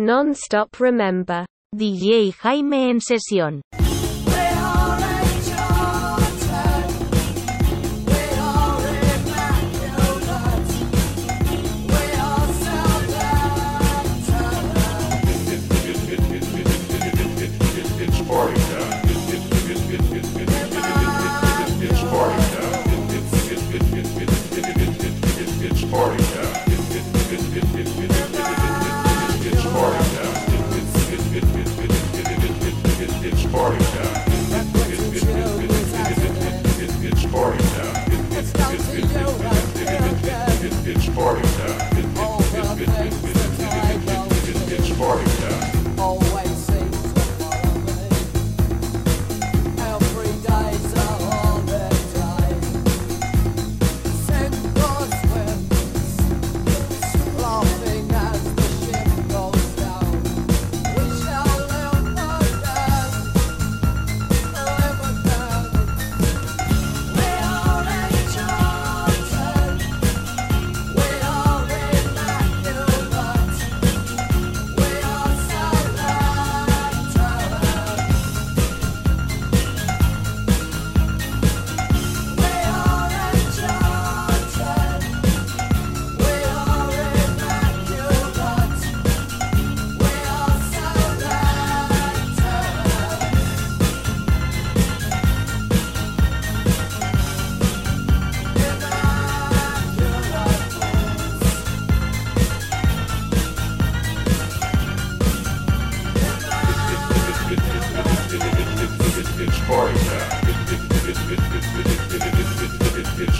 Non-stop remember. DJ Jaime en sesión.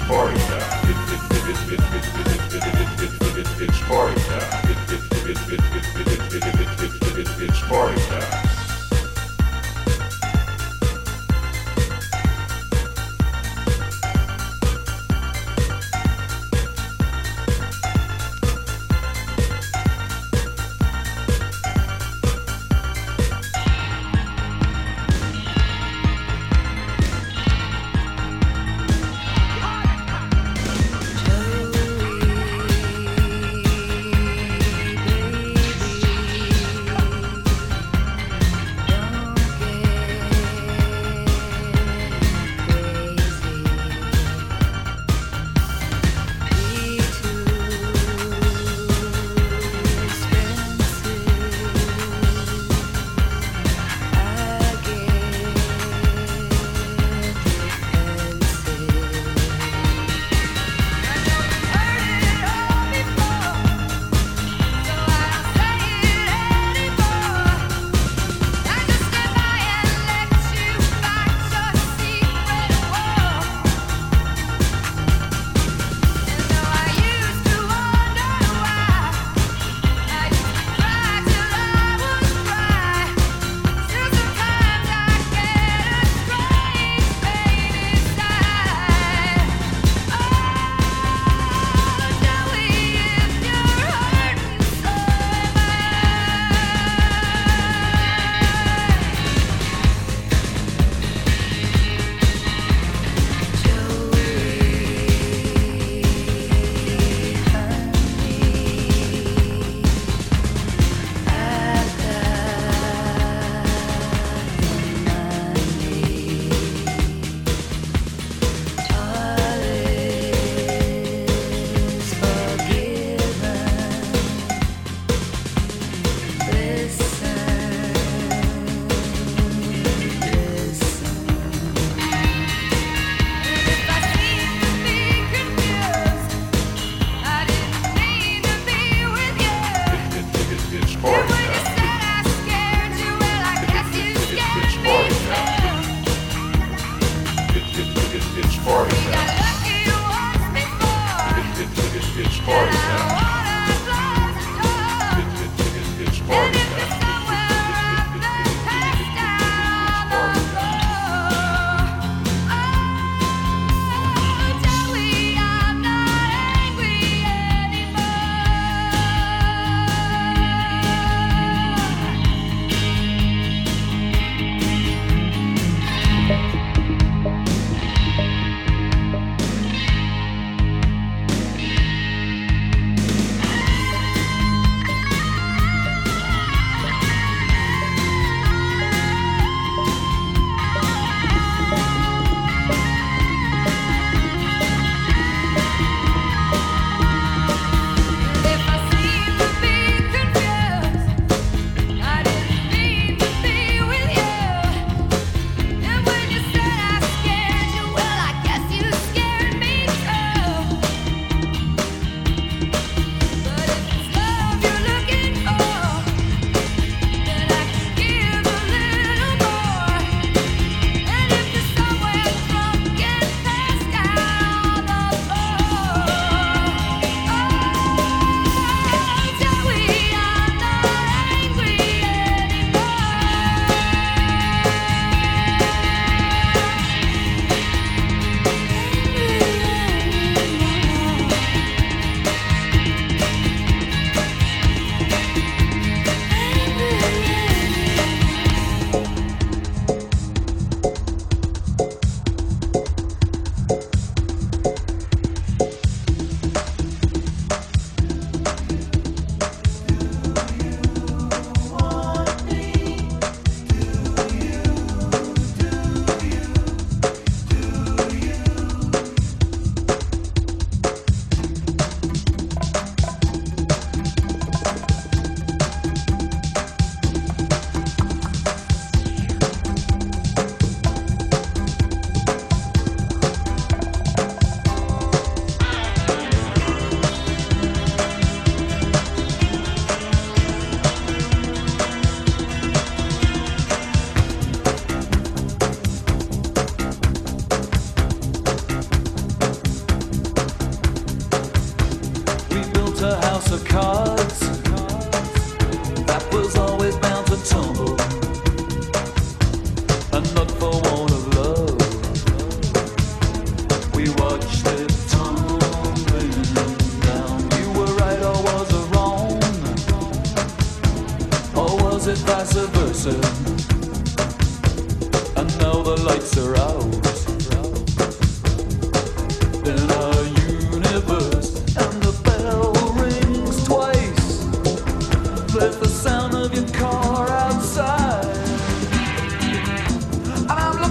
party.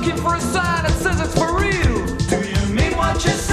looking for a sign that says it's for real. Do you mean what you say?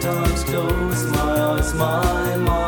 Sometimes close my eyes, my mind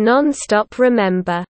Non-stop remember